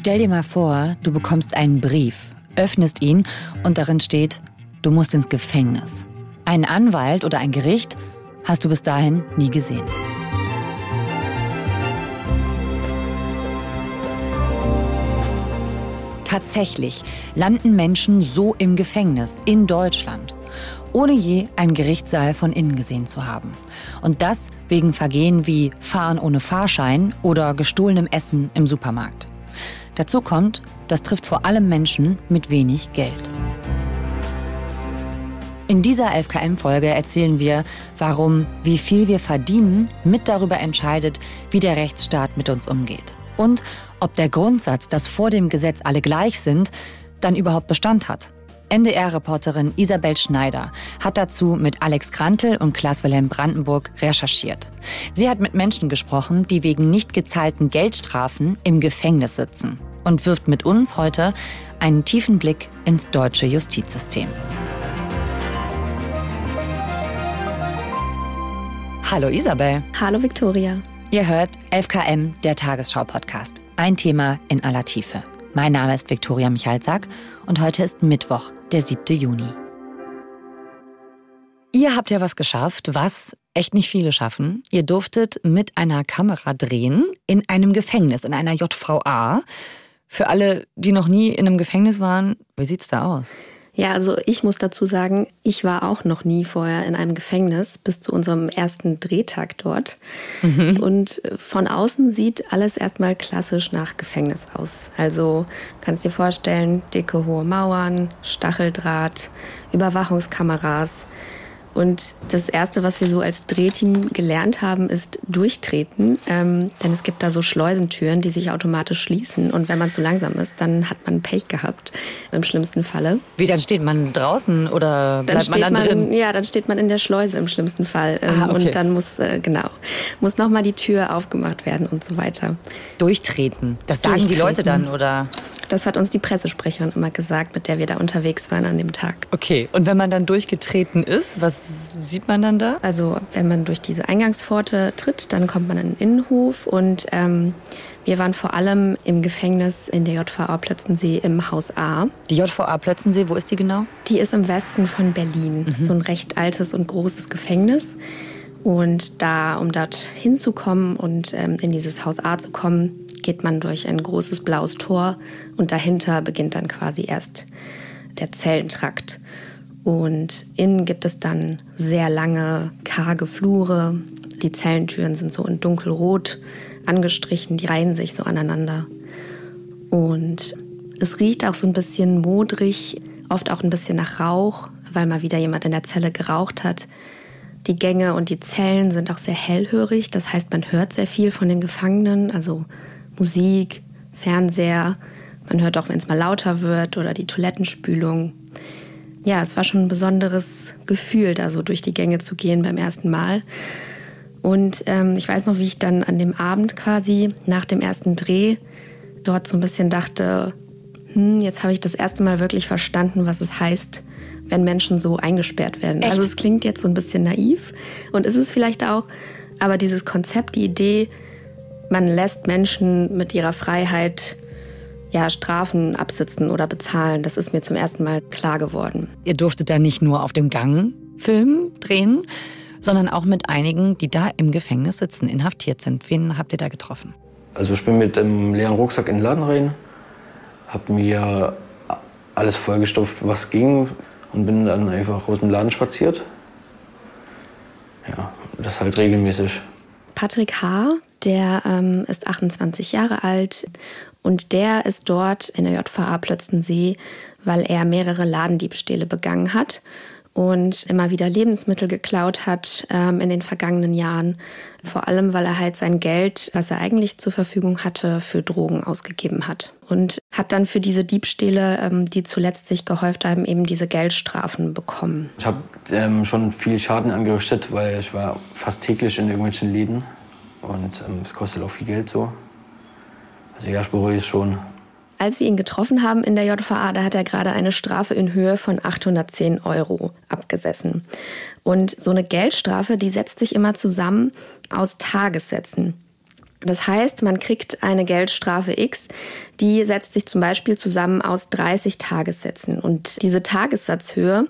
Stell dir mal vor, du bekommst einen Brief, öffnest ihn und darin steht, du musst ins Gefängnis. Einen Anwalt oder ein Gericht hast du bis dahin nie gesehen. Tatsächlich landen Menschen so im Gefängnis in Deutschland, ohne je einen Gerichtssaal von innen gesehen zu haben. Und das wegen Vergehen wie Fahren ohne Fahrschein oder gestohlenem Essen im Supermarkt. Dazu kommt, das trifft vor allem Menschen mit wenig Geld. In dieser 11KM-Folge erzählen wir, warum wie viel wir verdienen mit darüber entscheidet, wie der Rechtsstaat mit uns umgeht. Und ob der Grundsatz, dass vor dem Gesetz alle gleich sind, dann überhaupt Bestand hat. NDR-Reporterin Isabel Schneider hat dazu mit Alex Grantel und Klaas Wilhelm Brandenburg recherchiert. Sie hat mit Menschen gesprochen, die wegen nicht gezahlten Geldstrafen im Gefängnis sitzen und wirft mit uns heute einen tiefen Blick ins deutsche Justizsystem. Hallo Isabel. Hallo Viktoria. Ihr hört 11KM, der Tagesschau-Podcast. Ein Thema in aller Tiefe. Mein Name ist Viktoria Michalzack und heute ist Mittwoch, der 7. Juni. Ihr habt ja was geschafft, was echt nicht viele schaffen. Ihr durftet mit einer Kamera drehen in einem Gefängnis, in einer JVA. Für alle, die noch nie in einem Gefängnis waren, wie sieht's da aus? Ja, also ich muss dazu sagen, ich war auch noch nie vorher in einem Gefängnis bis zu unserem ersten Drehtag dort. Mhm. Und von außen sieht alles erstmal klassisch nach Gefängnis aus. Also kannst dir vorstellen, dicke hohe Mauern, Stacheldraht, Überwachungskameras. Und das Erste, was wir so als Drehteam gelernt haben, ist durchtreten. Ähm, denn es gibt da so Schleusentüren, die sich automatisch schließen. Und wenn man zu langsam ist, dann hat man Pech gehabt, im schlimmsten Falle. Wie, dann steht man draußen oder bleibt dann man dann drin? ja, dann steht man in der Schleuse im schlimmsten Fall. Ähm, ah, okay. Und dann muss, äh, genau, muss nochmal die Tür aufgemacht werden und so weiter. Durchtreten, das sagen die Leute dann, oder? Das hat uns die Pressesprecherin immer gesagt, mit der wir da unterwegs waren an dem Tag. Okay, und wenn man dann durchgetreten ist, was sieht man dann da? Also wenn man durch diese Eingangspforte tritt, dann kommt man in den Innenhof und ähm, wir waren vor allem im Gefängnis in der JVA Plötzensee im Haus A. Die JVA Plötzensee, wo ist die genau? Die ist im Westen von Berlin. Mhm. So ein recht altes und großes Gefängnis. Und da, um dort hinzukommen und ähm, in dieses Haus A zu kommen, geht man durch ein großes blaues Tor und dahinter beginnt dann quasi erst der Zellentrakt. Und innen gibt es dann sehr lange, karge Flure. Die Zellentüren sind so in dunkelrot angestrichen, die reihen sich so aneinander. Und es riecht auch so ein bisschen modrig, oft auch ein bisschen nach Rauch, weil mal wieder jemand in der Zelle geraucht hat. Die Gänge und die Zellen sind auch sehr hellhörig, das heißt, man hört sehr viel von den Gefangenen, also Musik, Fernseher. Man hört auch, wenn es mal lauter wird oder die Toilettenspülung. Ja, es war schon ein besonderes Gefühl, da so durch die Gänge zu gehen beim ersten Mal. Und ähm, ich weiß noch, wie ich dann an dem Abend quasi nach dem ersten Dreh dort so ein bisschen dachte, hm, jetzt habe ich das erste Mal wirklich verstanden, was es heißt, wenn Menschen so eingesperrt werden. Echt? Also es klingt jetzt so ein bisschen naiv und ist es vielleicht auch, aber dieses Konzept, die Idee, man lässt Menschen mit ihrer Freiheit ja, Strafen absitzen oder bezahlen. Das ist mir zum ersten Mal klar geworden. Ihr durftet da nicht nur auf dem Gang filmen, drehen, sondern auch mit einigen, die da im Gefängnis sitzen, inhaftiert sind. Wen habt ihr da getroffen? Also ich bin mit dem leeren Rucksack in den Laden rein, habe mir alles vollgestopft, was ging und bin dann einfach aus dem Laden spaziert. Ja, das halt regelmäßig. Patrick H., der ähm, ist 28 Jahre alt und der ist dort in der JVA Plötzensee, weil er mehrere Ladendiebstähle begangen hat und immer wieder Lebensmittel geklaut hat ähm, in den vergangenen Jahren. Vor allem, weil er halt sein Geld, was er eigentlich zur Verfügung hatte, für Drogen ausgegeben hat. Und hat dann für diese Diebstähle, ähm, die zuletzt sich gehäuft haben, eben diese Geldstrafen bekommen. Ich habe ähm, schon viel Schaden angerichtet, weil ich war fast täglich in irgendwelchen Läden. Und ähm, es kostet auch viel Geld so. Bereue es schon. Als wir ihn getroffen haben in der JVA, da hat er gerade eine Strafe in Höhe von 810 Euro abgesessen. Und so eine Geldstrafe, die setzt sich immer zusammen aus Tagessätzen. Das heißt, man kriegt eine Geldstrafe X, die setzt sich zum Beispiel zusammen aus 30 Tagessätzen. Und diese Tagessatzhöhe,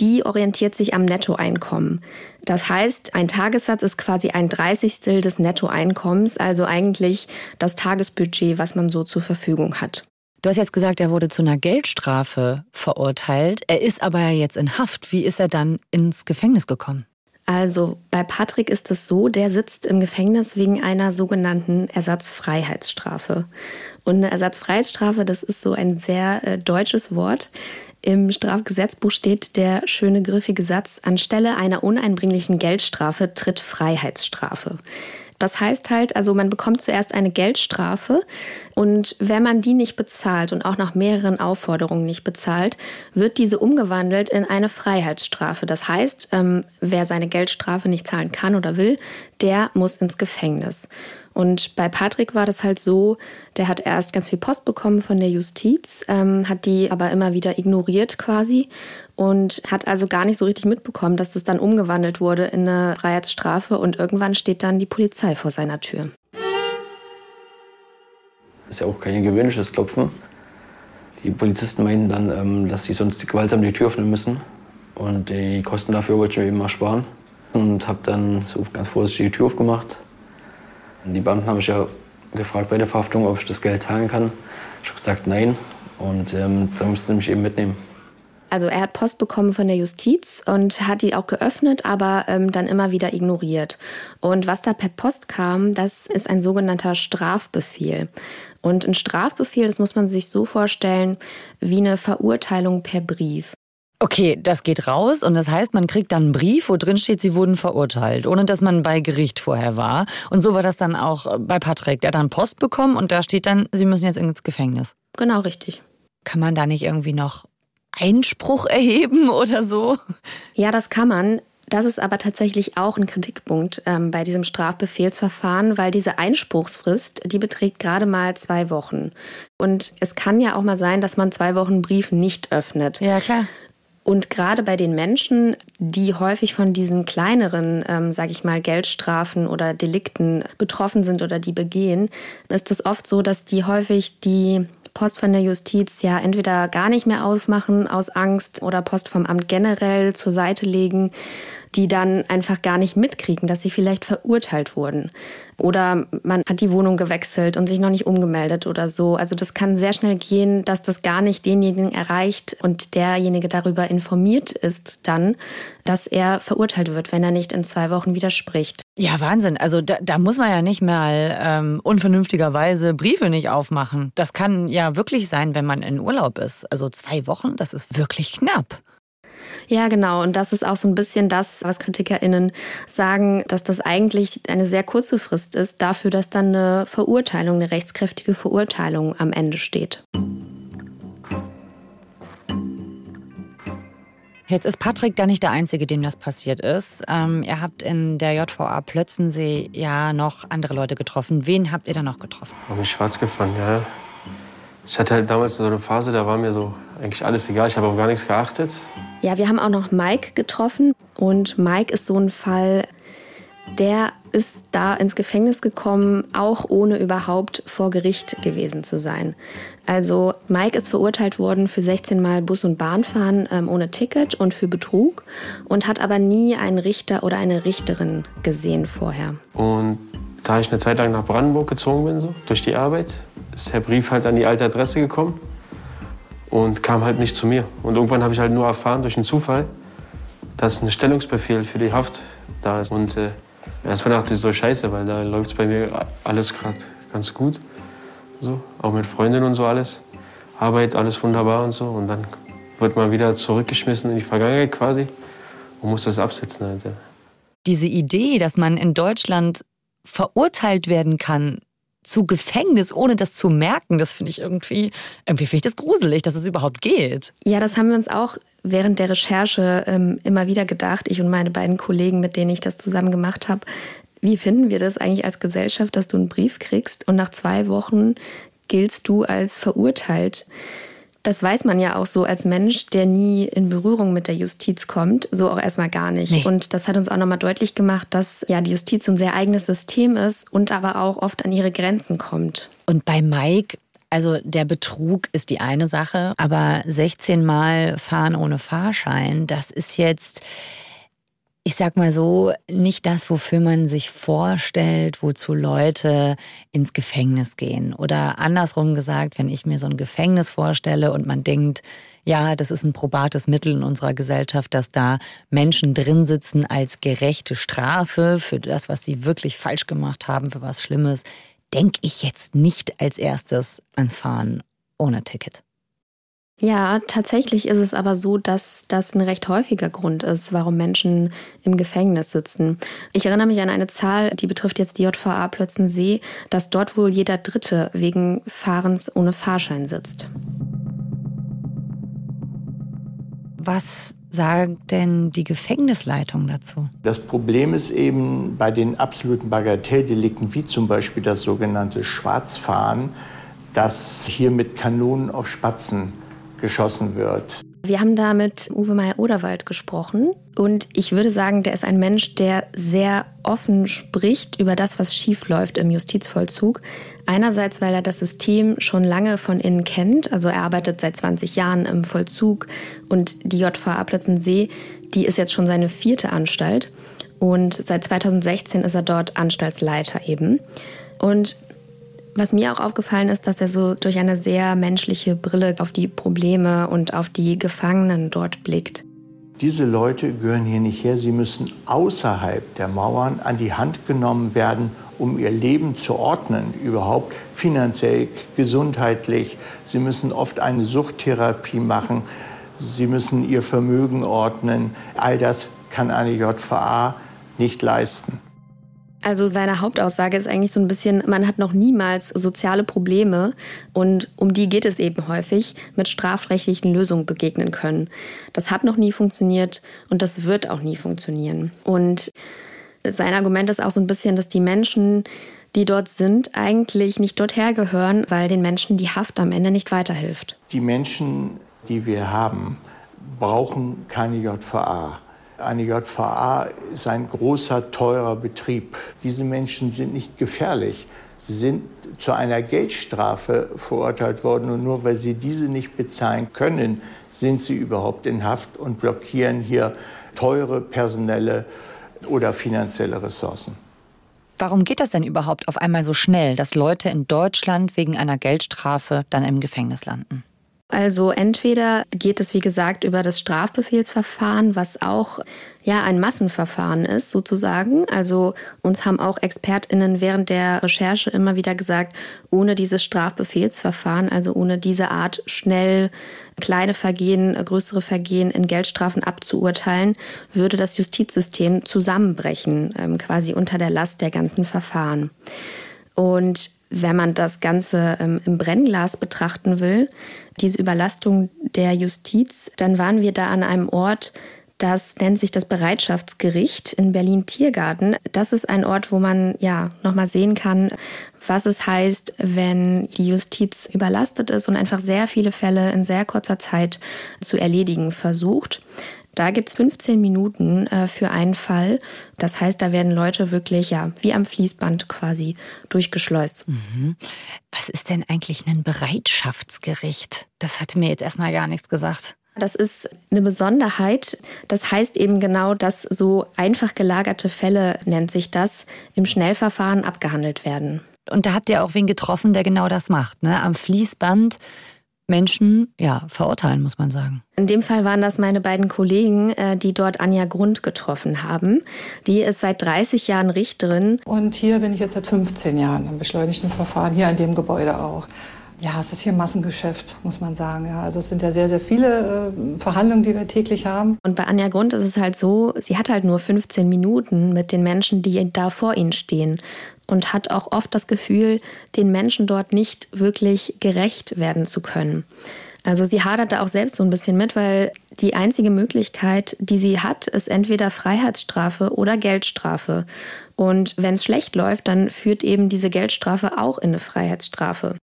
die orientiert sich am Nettoeinkommen. Das heißt, ein Tagessatz ist quasi ein Dreißigstel des Nettoeinkommens, also eigentlich das Tagesbudget, was man so zur Verfügung hat. Du hast jetzt gesagt, er wurde zu einer Geldstrafe verurteilt. Er ist aber ja jetzt in Haft. Wie ist er dann ins Gefängnis gekommen? Also bei Patrick ist es so, der sitzt im Gefängnis wegen einer sogenannten Ersatzfreiheitsstrafe. Und eine Ersatzfreiheitsstrafe, das ist so ein sehr äh, deutsches Wort. Im Strafgesetzbuch steht der schöne griffige Satz, anstelle einer uneinbringlichen Geldstrafe tritt Freiheitsstrafe. Das heißt halt, also man bekommt zuerst eine Geldstrafe und wenn man die nicht bezahlt und auch nach mehreren Aufforderungen nicht bezahlt, wird diese umgewandelt in eine Freiheitsstrafe. Das heißt, ähm, wer seine Geldstrafe nicht zahlen kann oder will, der muss ins Gefängnis. Und bei Patrick war das halt so, der hat erst ganz viel Post bekommen von der Justiz, ähm, hat die aber immer wieder ignoriert quasi und hat also gar nicht so richtig mitbekommen, dass das dann umgewandelt wurde in eine Freiheitsstrafe und irgendwann steht dann die Polizei vor seiner Tür. Das ist ja auch kein gewöhnliches Klopfen. Die Polizisten meinen dann, ähm, dass sie sonst gewaltsam die Tür öffnen müssen. Und die Kosten dafür wollte ich mir eben mal sparen. Und habe dann so ganz vorsichtig die Tür aufgemacht, die Beamten haben mich ja gefragt bei der Verhaftung, ob ich das Geld zahlen kann. Ich habe gesagt, nein. Und ähm, dann mussten sie mich eben mitnehmen. Also er hat Post bekommen von der Justiz und hat die auch geöffnet, aber ähm, dann immer wieder ignoriert. Und was da per Post kam, das ist ein sogenannter Strafbefehl. Und ein Strafbefehl, das muss man sich so vorstellen, wie eine Verurteilung per Brief. Okay, das geht raus und das heißt, man kriegt dann einen Brief, wo drin steht, sie wurden verurteilt, ohne dass man bei Gericht vorher war. Und so war das dann auch bei Patrick. Der hat dann Post bekommen und da steht dann, sie müssen jetzt ins Gefängnis. Genau, richtig. Kann man da nicht irgendwie noch Einspruch erheben oder so? Ja, das kann man. Das ist aber tatsächlich auch ein Kritikpunkt ähm, bei diesem Strafbefehlsverfahren, weil diese Einspruchsfrist, die beträgt gerade mal zwei Wochen. Und es kann ja auch mal sein, dass man zwei Wochen einen Brief nicht öffnet. Ja, klar. Und gerade bei den Menschen, die häufig von diesen kleineren, ähm, sage ich mal, Geldstrafen oder Delikten betroffen sind oder die begehen, ist es oft so, dass die häufig die Post von der Justiz ja entweder gar nicht mehr aufmachen aus Angst oder Post vom Amt generell zur Seite legen die dann einfach gar nicht mitkriegen, dass sie vielleicht verurteilt wurden. Oder man hat die Wohnung gewechselt und sich noch nicht umgemeldet oder so. Also das kann sehr schnell gehen, dass das gar nicht denjenigen erreicht und derjenige darüber informiert ist dann, dass er verurteilt wird, wenn er nicht in zwei Wochen widerspricht. Ja, Wahnsinn. Also da, da muss man ja nicht mal ähm, unvernünftigerweise Briefe nicht aufmachen. Das kann ja wirklich sein, wenn man in Urlaub ist. Also zwei Wochen, das ist wirklich knapp. Ja, genau. Und das ist auch so ein bisschen das, was KritikerInnen sagen, dass das eigentlich eine sehr kurze Frist ist, dafür, dass dann eine Verurteilung, eine rechtskräftige Verurteilung am Ende steht. Jetzt ist Patrick da nicht der Einzige, dem das passiert ist. Ähm, ihr habt in der JVA Plötzensee ja noch andere Leute getroffen. Wen habt ihr da noch getroffen? Ich bin schwarz gefahren, ja. Ich hatte halt damals so eine Phase, da war mir so eigentlich alles egal. Ich habe auf gar nichts geachtet. Ja, wir haben auch noch Mike getroffen. Und Mike ist so ein Fall, der ist da ins Gefängnis gekommen, auch ohne überhaupt vor Gericht gewesen zu sein. Also Mike ist verurteilt worden für 16 Mal Bus- und Bahnfahren ähm, ohne Ticket und für Betrug und hat aber nie einen Richter oder eine Richterin gesehen vorher. Und da ich eine Zeit lang nach Brandenburg gezogen bin, so, durch die Arbeit, ist der Brief halt an die alte Adresse gekommen und kam halt nicht zu mir. Und irgendwann habe ich halt nur erfahren durch einen Zufall, dass ein Stellungsbefehl für die Haft da ist. Und äh, erstmal dachte ich so scheiße, weil da läuft es bei mir alles gerade ganz gut. So, auch mit Freundin und so alles. Arbeit, alles wunderbar und so. Und dann wird man wieder zurückgeschmissen in die Vergangenheit quasi und muss das absetzen. Halt, ja. Diese Idee, dass man in Deutschland verurteilt werden kann zu Gefängnis, ohne das zu merken, das finde ich irgendwie, irgendwie finde ich das gruselig, dass es überhaupt geht. Ja, das haben wir uns auch während der Recherche ähm, immer wieder gedacht, ich und meine beiden Kollegen, mit denen ich das zusammen gemacht habe. Wie finden wir das eigentlich als Gesellschaft, dass du einen Brief kriegst und nach zwei Wochen giltst du als verurteilt? Das weiß man ja auch so als Mensch, der nie in Berührung mit der Justiz kommt, so auch erstmal gar nicht. Nee. Und das hat uns auch nochmal deutlich gemacht, dass ja die Justiz so ein sehr eigenes System ist und aber auch oft an ihre Grenzen kommt. Und bei Mike also der Betrug ist die eine Sache, aber 16 Mal fahren ohne Fahrschein, das ist jetzt, ich sag mal so, nicht das, wofür man sich vorstellt, wozu Leute ins Gefängnis gehen. Oder andersrum gesagt, wenn ich mir so ein Gefängnis vorstelle und man denkt, ja, das ist ein probates Mittel in unserer Gesellschaft, dass da Menschen drin sitzen als gerechte Strafe für das, was sie wirklich falsch gemacht haben, für was Schlimmes denke ich jetzt nicht als erstes ans Fahren ohne Ticket. Ja, tatsächlich ist es aber so, dass das ein recht häufiger Grund ist, warum Menschen im Gefängnis sitzen. Ich erinnere mich an eine Zahl, die betrifft jetzt die JVA Plötzensee, dass dort wohl jeder Dritte wegen Fahrens ohne Fahrschein sitzt. Was sagt denn die Gefängnisleitung dazu? Das Problem ist eben bei den absoluten Bagatelldelikten, wie zum Beispiel das sogenannte Schwarzfahren, dass hier mit Kanonen auf Spatzen geschossen wird. Wir haben da mit Uwe Meyer-Oderwald gesprochen und ich würde sagen, der ist ein Mensch, der sehr offen spricht über das, was schief läuft im Justizvollzug. Einerseits, weil er das System schon lange von innen kennt, also er arbeitet seit 20 Jahren im Vollzug und die JVA Plötzensee, die ist jetzt schon seine vierte Anstalt und seit 2016 ist er dort Anstaltsleiter eben. Und was mir auch aufgefallen ist, dass er so durch eine sehr menschliche Brille auf die Probleme und auf die Gefangenen dort blickt. Diese Leute gehören hier nicht her. Sie müssen außerhalb der Mauern an die Hand genommen werden, um ihr Leben zu ordnen, überhaupt finanziell, gesundheitlich. Sie müssen oft eine Suchttherapie machen. Sie müssen ihr Vermögen ordnen. All das kann eine JVA nicht leisten. Also seine Hauptaussage ist eigentlich so ein bisschen, man hat noch niemals soziale Probleme und um die geht es eben häufig, mit strafrechtlichen Lösungen begegnen können. Das hat noch nie funktioniert und das wird auch nie funktionieren. Und sein Argument ist auch so ein bisschen, dass die Menschen, die dort sind, eigentlich nicht dorthin gehören, weil den Menschen die Haft am Ende nicht weiterhilft. Die Menschen, die wir haben, brauchen keine JVA. Eine JVA ist ein großer, teurer Betrieb. Diese Menschen sind nicht gefährlich. Sie sind zu einer Geldstrafe verurteilt worden und nur weil sie diese nicht bezahlen können, sind sie überhaupt in Haft und blockieren hier teure personelle oder finanzielle Ressourcen. Warum geht das denn überhaupt auf einmal so schnell, dass Leute in Deutschland wegen einer Geldstrafe dann im Gefängnis landen? Also entweder geht es, wie gesagt, über das Strafbefehlsverfahren, was auch ja ein Massenverfahren ist, sozusagen. Also uns haben auch ExpertInnen während der Recherche immer wieder gesagt, ohne dieses Strafbefehlsverfahren, also ohne diese Art schnell kleine Vergehen, größere Vergehen in Geldstrafen abzuurteilen, würde das Justizsystem zusammenbrechen, ähm, quasi unter der Last der ganzen Verfahren. Und wenn man das Ganze ähm, im Brennglas betrachten will, diese Überlastung der Justiz, dann waren wir da an einem Ort, das nennt sich das Bereitschaftsgericht in Berlin-Tiergarten. Das ist ein Ort, wo man ja nochmal sehen kann, was es heißt, wenn die Justiz überlastet ist und einfach sehr viele Fälle in sehr kurzer Zeit zu erledigen versucht. Da gibt es 15 Minuten äh, für einen Fall. Das heißt, da werden Leute wirklich ja wie am Fließband quasi durchgeschleust. Mhm. Was ist denn eigentlich ein Bereitschaftsgericht? Das hatte mir jetzt erstmal gar nichts gesagt. Das ist eine Besonderheit. Das heißt eben genau, dass so einfach gelagerte Fälle, nennt sich das, im Schnellverfahren abgehandelt werden. Und da habt ihr auch wen getroffen, der genau das macht. Ne? Am Fließband Menschen ja, verurteilen, muss man sagen. In dem Fall waren das meine beiden Kollegen, äh, die dort Anja Grund getroffen haben. Die ist seit 30 Jahren Richterin. Und hier bin ich jetzt seit 15 Jahren im beschleunigten Verfahren, hier in dem Gebäude auch. Ja, es ist hier Massengeschäft, muss man sagen. Ja, also es sind ja sehr, sehr viele äh, Verhandlungen, die wir täglich haben. Und bei Anja Grund ist es halt so, sie hat halt nur 15 Minuten mit den Menschen, die da vor ihnen stehen und hat auch oft das Gefühl, den Menschen dort nicht wirklich gerecht werden zu können. Also sie hadert da auch selbst so ein bisschen mit, weil die einzige Möglichkeit, die sie hat, ist entweder Freiheitsstrafe oder Geldstrafe. Und wenn es schlecht läuft, dann führt eben diese Geldstrafe auch in eine Freiheitsstrafe.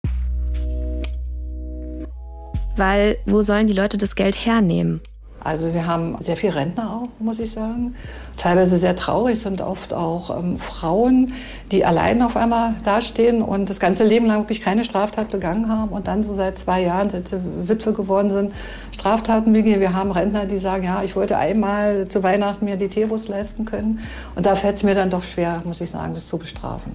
Weil wo sollen die Leute das Geld hernehmen? Also wir haben sehr viel Rentner auch, muss ich sagen. Teilweise sehr traurig sind oft auch ähm, Frauen, die allein auf einmal dastehen und das ganze Leben lang wirklich keine Straftat begangen haben und dann so seit zwei Jahren, seit sie Witwe geworden sind, Straftaten begehen. Wir haben Rentner, die sagen, ja, ich wollte einmal zu Weihnachten mir die Teebus leisten können und da fällt es mir dann doch schwer, muss ich sagen, das zu bestrafen.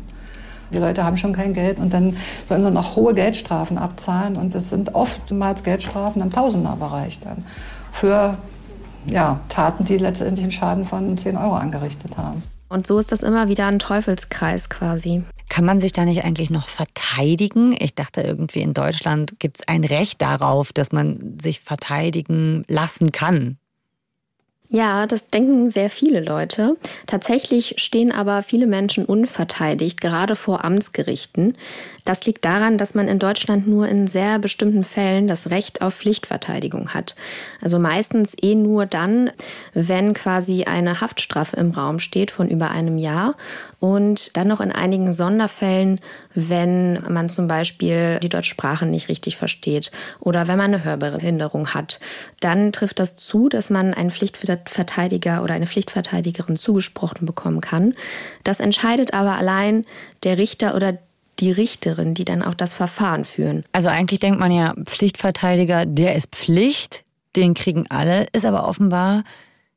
Die Leute haben schon kein Geld und dann sollen sie noch hohe Geldstrafen abzahlen und das sind oftmals Geldstrafen im Tausenderbereich dann für ja, Taten, die letztendlich einen Schaden von 10 Euro angerichtet haben. Und so ist das immer wieder ein Teufelskreis quasi. Kann man sich da nicht eigentlich noch verteidigen? Ich dachte irgendwie in Deutschland gibt es ein Recht darauf, dass man sich verteidigen lassen kann. Ja, das denken sehr viele Leute. Tatsächlich stehen aber viele Menschen unverteidigt, gerade vor Amtsgerichten. Das liegt daran, dass man in Deutschland nur in sehr bestimmten Fällen das Recht auf Pflichtverteidigung hat. Also meistens eh nur dann, wenn quasi eine Haftstrafe im Raum steht von über einem Jahr und dann noch in einigen Sonderfällen, wenn man zum Beispiel die deutsche Sprache nicht richtig versteht oder wenn man eine Hörbehinderung hat. Dann trifft das zu, dass man einen Pflichtverteidiger oder eine Pflichtverteidigerin zugesprochen bekommen kann. Das entscheidet aber allein der Richter oder die Richterin, die dann auch das Verfahren führen. Also eigentlich denkt man ja, Pflichtverteidiger, der ist Pflicht, den kriegen alle, ist aber offenbar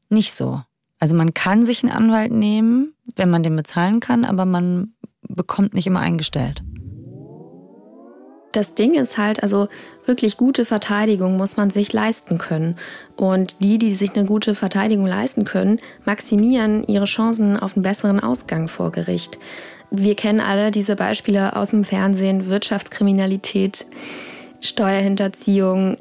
nicht so. Also man kann sich einen Anwalt nehmen, wenn man den bezahlen kann, aber man bekommt nicht immer eingestellt. Das Ding ist halt, also wirklich gute Verteidigung muss man sich leisten können. Und die, die sich eine gute Verteidigung leisten können, maximieren ihre Chancen auf einen besseren Ausgang vor Gericht. Wir kennen alle diese Beispiele aus dem Fernsehen, Wirtschaftskriminalität, Steuerhinterziehung.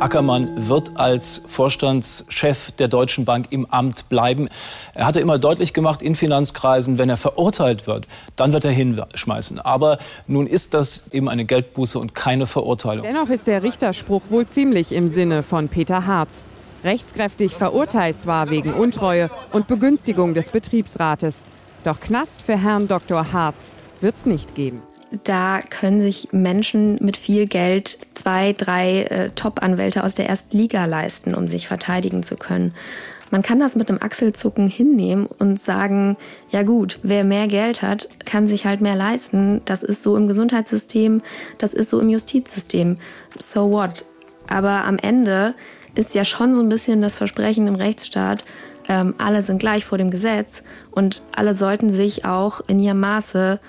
Ackermann wird als Vorstandschef der Deutschen Bank im Amt bleiben. Er hatte immer deutlich gemacht in Finanzkreisen, wenn er verurteilt wird, dann wird er hinschmeißen. Aber nun ist das eben eine Geldbuße und keine Verurteilung. Dennoch ist der Richterspruch wohl ziemlich im Sinne von Peter Harz. Rechtskräftig verurteilt zwar wegen Untreue und Begünstigung des Betriebsrates. Doch Knast für Herrn Dr. Harz wird es nicht geben. Da können sich Menschen mit viel Geld zwei, drei äh, Top-Anwälte aus der ersten Liga leisten, um sich verteidigen zu können. Man kann das mit einem Achselzucken hinnehmen und sagen, ja gut, wer mehr Geld hat, kann sich halt mehr leisten. Das ist so im Gesundheitssystem, das ist so im Justizsystem. So what? Aber am Ende ist ja schon so ein bisschen das Versprechen im Rechtsstaat, ähm, alle sind gleich vor dem Gesetz und alle sollten sich auch in ihrem Maße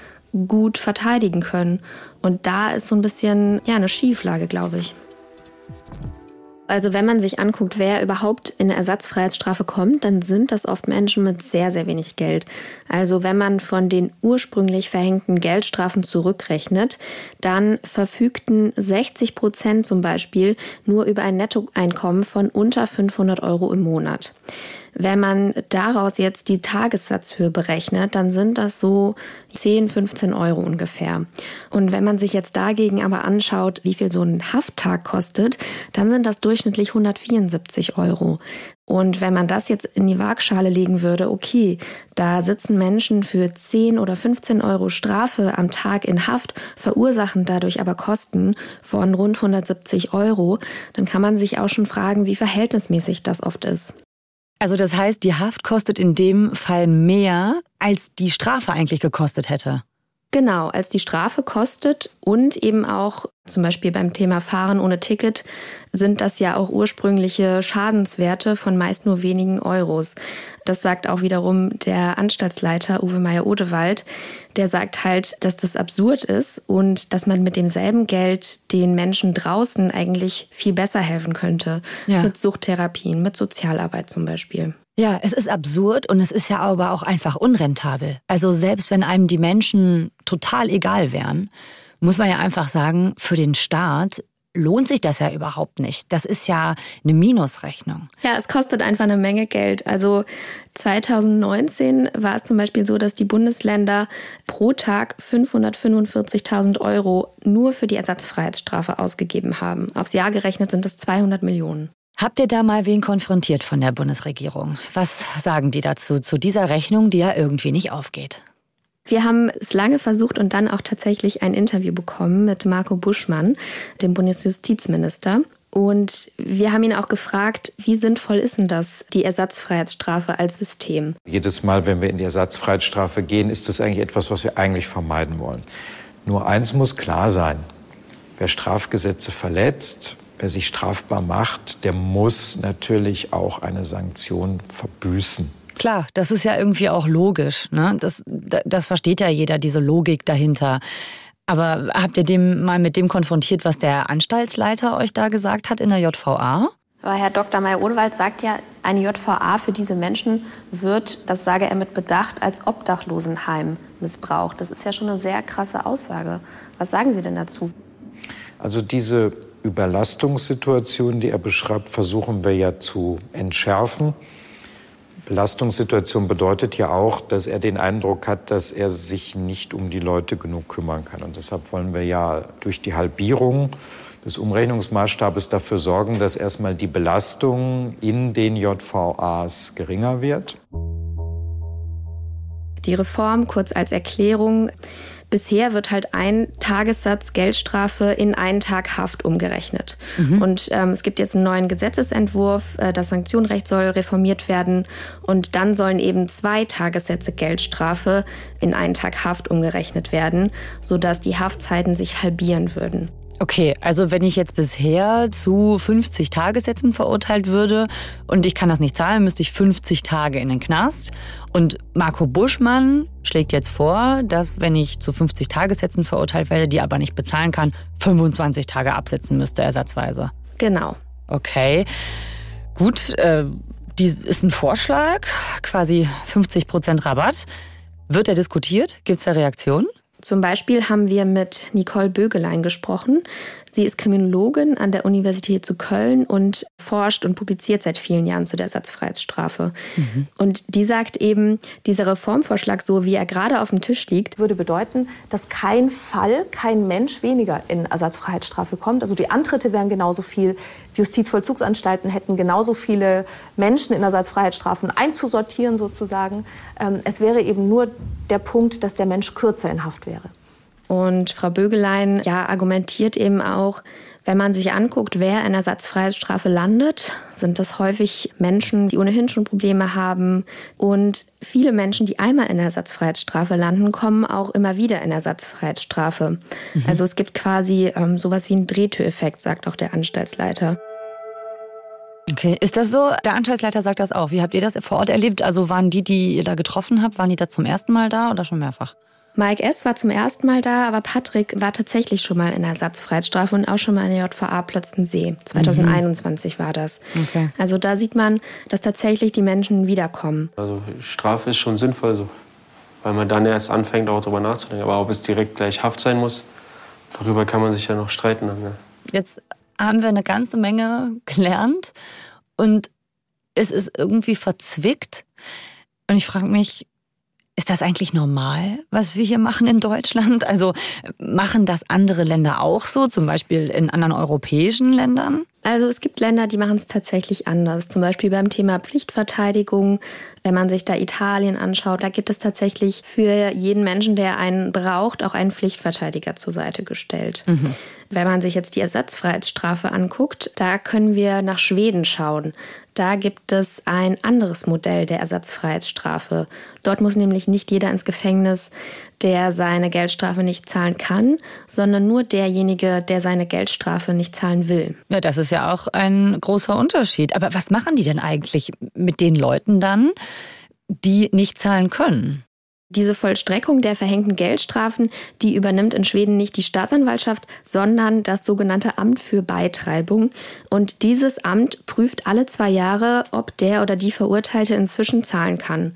gut verteidigen können. Und da ist so ein bisschen ja, eine Schieflage, glaube ich. Also wenn man sich anguckt, wer überhaupt in eine Ersatzfreiheitsstrafe kommt, dann sind das oft Menschen mit sehr, sehr wenig Geld. Also wenn man von den ursprünglich verhängten Geldstrafen zurückrechnet, dann verfügten 60 Prozent zum Beispiel nur über ein Nettoeinkommen von unter 500 Euro im Monat. Wenn man daraus jetzt die Tagessatzhöhe berechnet, dann sind das so 10, 15 Euro ungefähr. Und wenn man sich jetzt dagegen aber anschaut, wie viel so ein Hafttag kostet, dann sind das durchschnittlich 174 Euro. Und wenn man das jetzt in die Waagschale legen würde, okay, da sitzen Menschen für 10 oder 15 Euro Strafe am Tag in Haft, verursachen dadurch aber Kosten von rund 170 Euro, dann kann man sich auch schon fragen, wie verhältnismäßig das oft ist. Also das heißt, die Haft kostet in dem Fall mehr, als die Strafe eigentlich gekostet hätte. Genau, als die Strafe kostet und eben auch zum Beispiel beim Thema Fahren ohne Ticket sind das ja auch ursprüngliche Schadenswerte von meist nur wenigen Euros. Das sagt auch wiederum der Anstaltsleiter Uwe Meyer-Odewald. Der sagt halt, dass das absurd ist und dass man mit demselben Geld den Menschen draußen eigentlich viel besser helfen könnte. Ja. Mit Suchttherapien, mit Sozialarbeit zum Beispiel. Ja, es ist absurd und es ist ja aber auch einfach unrentabel. Also selbst wenn einem die Menschen total egal wären, muss man ja einfach sagen, für den Staat lohnt sich das ja überhaupt nicht. Das ist ja eine Minusrechnung. Ja, es kostet einfach eine Menge Geld. Also 2019 war es zum Beispiel so, dass die Bundesländer pro Tag 545.000 Euro nur für die Ersatzfreiheitsstrafe ausgegeben haben. Aufs Jahr gerechnet sind es 200 Millionen. Habt ihr da mal wen konfrontiert von der Bundesregierung? Was sagen die dazu, zu dieser Rechnung, die ja irgendwie nicht aufgeht? Wir haben es lange versucht und dann auch tatsächlich ein Interview bekommen mit Marco Buschmann, dem Bundesjustizminister. Und wir haben ihn auch gefragt, wie sinnvoll ist denn das, die Ersatzfreiheitsstrafe als System? Jedes Mal, wenn wir in die Ersatzfreiheitsstrafe gehen, ist das eigentlich etwas, was wir eigentlich vermeiden wollen. Nur eins muss klar sein. Wer Strafgesetze verletzt, wer sich strafbar macht, der muss natürlich auch eine Sanktion verbüßen. Klar, das ist ja irgendwie auch logisch. Ne? Das, das versteht ja jeder, diese Logik dahinter. Aber habt ihr dem mal mit dem konfrontiert, was der Anstaltsleiter euch da gesagt hat in der JVA? Aber Herr Dr. Meyer-Odenwald sagt ja, eine JVA für diese Menschen wird, das sage er mit Bedacht, als Obdachlosenheim missbraucht. Das ist ja schon eine sehr krasse Aussage. Was sagen Sie denn dazu? Also diese Überlastungssituation, die er beschreibt, versuchen wir ja zu entschärfen. Belastungssituation bedeutet ja auch, dass er den Eindruck hat, dass er sich nicht um die Leute genug kümmern kann. Und deshalb wollen wir ja durch die Halbierung des Umrechnungsmaßstabes dafür sorgen, dass erstmal die Belastung in den JVAs geringer wird. Die Reform, kurz als Erklärung, Bisher wird halt ein Tagessatz Geldstrafe in einen Tag Haft umgerechnet. Mhm. Und ähm, es gibt jetzt einen neuen Gesetzesentwurf, äh, das Sanktionenrecht soll reformiert werden und dann sollen eben zwei Tagessätze Geldstrafe in einen Tag Haft umgerechnet werden, sodass die Haftzeiten sich halbieren würden. Okay, also wenn ich jetzt bisher zu 50 Tagessätzen verurteilt würde und ich kann das nicht zahlen, müsste ich 50 Tage in den Knast. Und Marco Buschmann schlägt jetzt vor, dass wenn ich zu 50 Tagessätzen verurteilt werde, die aber nicht bezahlen kann, 25 Tage absetzen müsste ersatzweise. Genau. Okay, gut, äh, die ist ein Vorschlag, quasi 50 Prozent Rabatt. Wird er diskutiert? Gibt es da Reaktionen? Zum Beispiel haben wir mit Nicole Bögelein gesprochen. Sie ist Kriminologin an der Universität zu Köln und forscht und publiziert seit vielen Jahren zu der Ersatzfreiheitsstrafe. Mhm. Und die sagt eben, dieser Reformvorschlag, so wie er gerade auf dem Tisch liegt, würde bedeuten, dass kein Fall, kein Mensch weniger in Ersatzfreiheitsstrafe kommt. Also die Antritte wären genauso viel. Die Justizvollzugsanstalten hätten genauso viele Menschen in Ersatzfreiheitsstrafen einzusortieren sozusagen. Ähm, es wäre eben nur der Punkt, dass der Mensch kürzer in Haft wäre. Und Frau Bögelein ja, argumentiert eben auch, wenn man sich anguckt, wer in Ersatzfreiheitsstrafe landet, sind das häufig Menschen, die ohnehin schon Probleme haben. Und viele Menschen, die einmal in Ersatzfreiheitsstrafe landen, kommen auch immer wieder in Ersatzfreiheitsstrafe. Mhm. Also es gibt quasi ähm, sowas wie einen Drehtüreffekt, sagt auch der Anstaltsleiter. Okay, ist das so? Der Anstaltsleiter sagt das auch. Wie habt ihr das vor Ort erlebt? Also waren die, die ihr da getroffen habt, waren die da zum ersten Mal da oder schon mehrfach? Mike S. war zum ersten Mal da, aber Patrick war tatsächlich schon mal in der Ersatzfreiheitsstrafe und auch schon mal in der JVA Plötzensee. 2021 mhm. war das. Okay. Also da sieht man, dass tatsächlich die Menschen wiederkommen. Also Strafe ist schon sinnvoll, so, weil man dann erst anfängt, auch darüber nachzudenken. Aber ob es direkt gleich Haft sein muss, darüber kann man sich ja noch streiten. Ne? Jetzt haben wir eine ganze Menge gelernt und es ist irgendwie verzwickt. Und ich frage mich, ist das eigentlich normal, was wir hier machen in Deutschland? Also machen das andere Länder auch so, zum Beispiel in anderen europäischen Ländern? Also es gibt Länder, die machen es tatsächlich anders. Zum Beispiel beim Thema Pflichtverteidigung. Wenn man sich da Italien anschaut, da gibt es tatsächlich für jeden Menschen, der einen braucht, auch einen Pflichtverteidiger zur Seite gestellt. Mhm. Wenn man sich jetzt die Ersatzfreiheitsstrafe anguckt, da können wir nach Schweden schauen. Da gibt es ein anderes Modell der Ersatzfreiheitsstrafe. Dort muss nämlich nicht jeder ins Gefängnis, der seine Geldstrafe nicht zahlen kann, sondern nur derjenige, der seine Geldstrafe nicht zahlen will. Ja, das ist ja auch ein großer Unterschied. Aber was machen die denn eigentlich mit den Leuten dann, die nicht zahlen können? Diese Vollstreckung der verhängten Geldstrafen, die übernimmt in Schweden nicht die Staatsanwaltschaft, sondern das sogenannte Amt für Beitreibung. Und dieses Amt prüft alle zwei Jahre, ob der oder die Verurteilte inzwischen zahlen kann.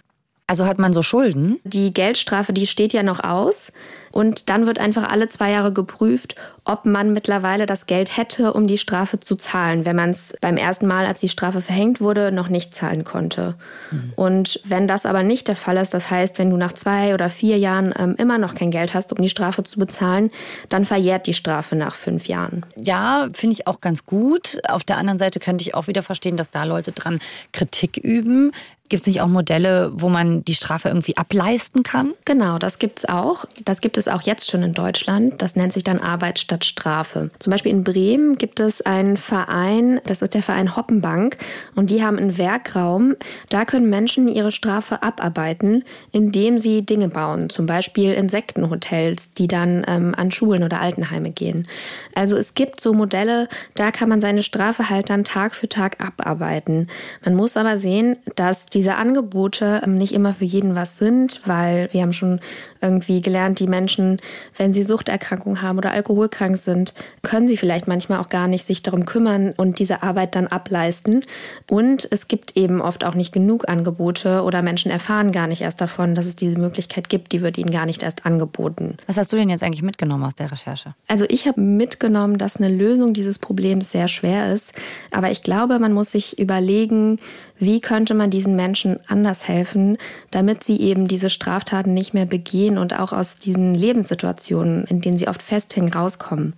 Also hat man so Schulden? Die Geldstrafe, die steht ja noch aus. Und dann wird einfach alle zwei Jahre geprüft, ob man mittlerweile das Geld hätte, um die Strafe zu zahlen, wenn man es beim ersten Mal, als die Strafe verhängt wurde, noch nicht zahlen konnte. Mhm. Und wenn das aber nicht der Fall ist, das heißt, wenn du nach zwei oder vier Jahren ähm, immer noch kein Geld hast, um die Strafe zu bezahlen, dann verjährt die Strafe nach fünf Jahren. Ja, finde ich auch ganz gut. Auf der anderen Seite könnte ich auch wieder verstehen, dass da Leute dran Kritik üben. Gibt es nicht auch Modelle, wo man die Strafe irgendwie ableisten kann? Genau, das gibt es auch. Das gibt es auch jetzt schon in Deutschland. Das nennt sich dann Arbeit statt Strafe. Zum Beispiel in Bremen gibt es einen Verein, das ist der Verein Hoppenbank. Und die haben einen Werkraum. Da können Menschen ihre Strafe abarbeiten, indem sie Dinge bauen. Zum Beispiel Insektenhotels, die dann ähm, an Schulen oder Altenheime gehen. Also es gibt so Modelle, da kann man seine Strafe halt dann Tag für Tag abarbeiten. Man muss aber sehen, dass die diese Angebote ähm, nicht immer für jeden was sind, weil wir haben schon irgendwie gelernt, die Menschen, wenn sie Suchterkrankungen haben oder alkoholkrank sind, können sie vielleicht manchmal auch gar nicht sich darum kümmern und diese Arbeit dann ableisten. Und es gibt eben oft auch nicht genug Angebote oder Menschen erfahren gar nicht erst davon, dass es diese Möglichkeit gibt. Die wird ihnen gar nicht erst angeboten. Was hast du denn jetzt eigentlich mitgenommen aus der Recherche? Also ich habe mitgenommen, dass eine Lösung dieses Problems sehr schwer ist. Aber ich glaube, man muss sich überlegen, wie könnte man diesen Menschen anders helfen, damit sie eben diese Straftaten nicht mehr begehen und auch aus diesen Lebenssituationen, in denen sie oft festhängen, rauskommen.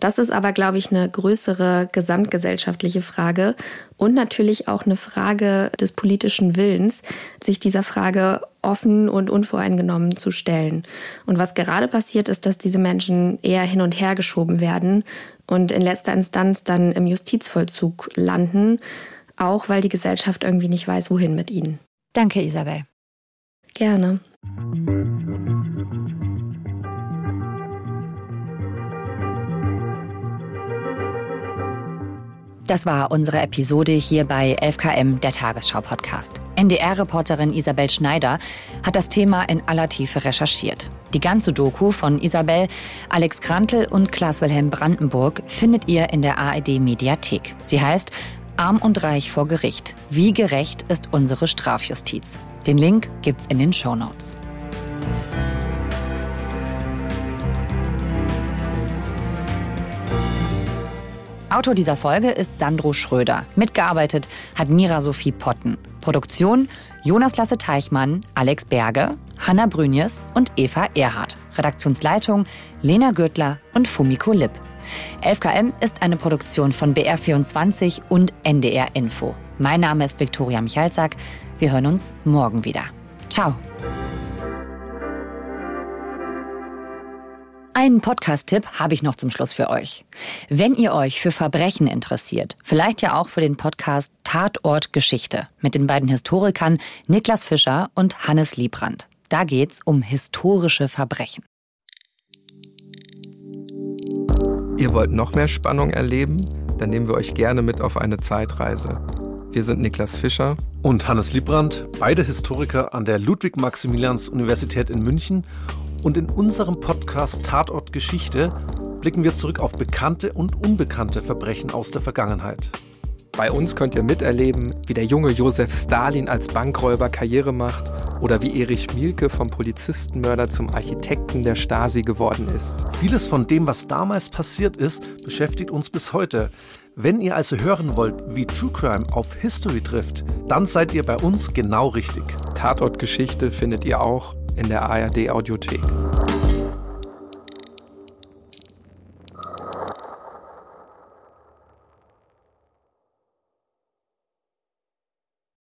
Das ist aber, glaube ich, eine größere gesamtgesellschaftliche Frage und natürlich auch eine Frage des politischen Willens, sich dieser Frage offen und unvoreingenommen zu stellen. Und was gerade passiert, ist, dass diese Menschen eher hin und her geschoben werden und in letzter Instanz dann im Justizvollzug landen, auch weil die Gesellschaft irgendwie nicht weiß, wohin mit ihnen. Danke, Isabel. Gerne. Das war unsere Episode hier bei 11KM, der Tagesschau-Podcast. NDR-Reporterin Isabel Schneider hat das Thema in aller Tiefe recherchiert. Die ganze Doku von Isabel, Alex Krantel und Klaas-Wilhelm Brandenburg findet ihr in der ARD-Mediathek. Sie heißt Arm und Reich vor Gericht. Wie gerecht ist unsere Strafjustiz? Den Link gibt's in den Show Notes. Autor dieser Folge ist Sandro Schröder. Mitgearbeitet hat Mira Sophie Potten. Produktion Jonas Lasse Teichmann, Alex Berge, Hanna Brünjes und Eva Erhardt. Redaktionsleitung Lena Gürtler und Fumiko Lipp. 11KM ist eine Produktion von BR24 und NDR Info. Mein Name ist Viktoria Michalzack. Wir hören uns morgen wieder. Ciao. Einen Podcast-Tipp habe ich noch zum Schluss für euch. Wenn ihr euch für Verbrechen interessiert, vielleicht ja auch für den Podcast Tatort Geschichte mit den beiden Historikern Niklas Fischer und Hannes Liebrandt. Da geht's um historische Verbrechen. Ihr wollt noch mehr Spannung erleben? Dann nehmen wir euch gerne mit auf eine Zeitreise. Wir sind Niklas Fischer und Hannes Liebrandt, beide Historiker an der Ludwig-Maximilians-Universität in München. Und in unserem Podcast Tatort Geschichte blicken wir zurück auf bekannte und unbekannte Verbrechen aus der Vergangenheit. Bei uns könnt ihr miterleben, wie der junge Josef Stalin als Bankräuber Karriere macht oder wie Erich Mielke vom Polizistenmörder zum Architekten der Stasi geworden ist. Vieles von dem, was damals passiert ist, beschäftigt uns bis heute. Wenn ihr also hören wollt, wie True Crime auf History trifft, dann seid ihr bei uns genau richtig. Tatortgeschichte findet ihr auch in der ARD Audiothek.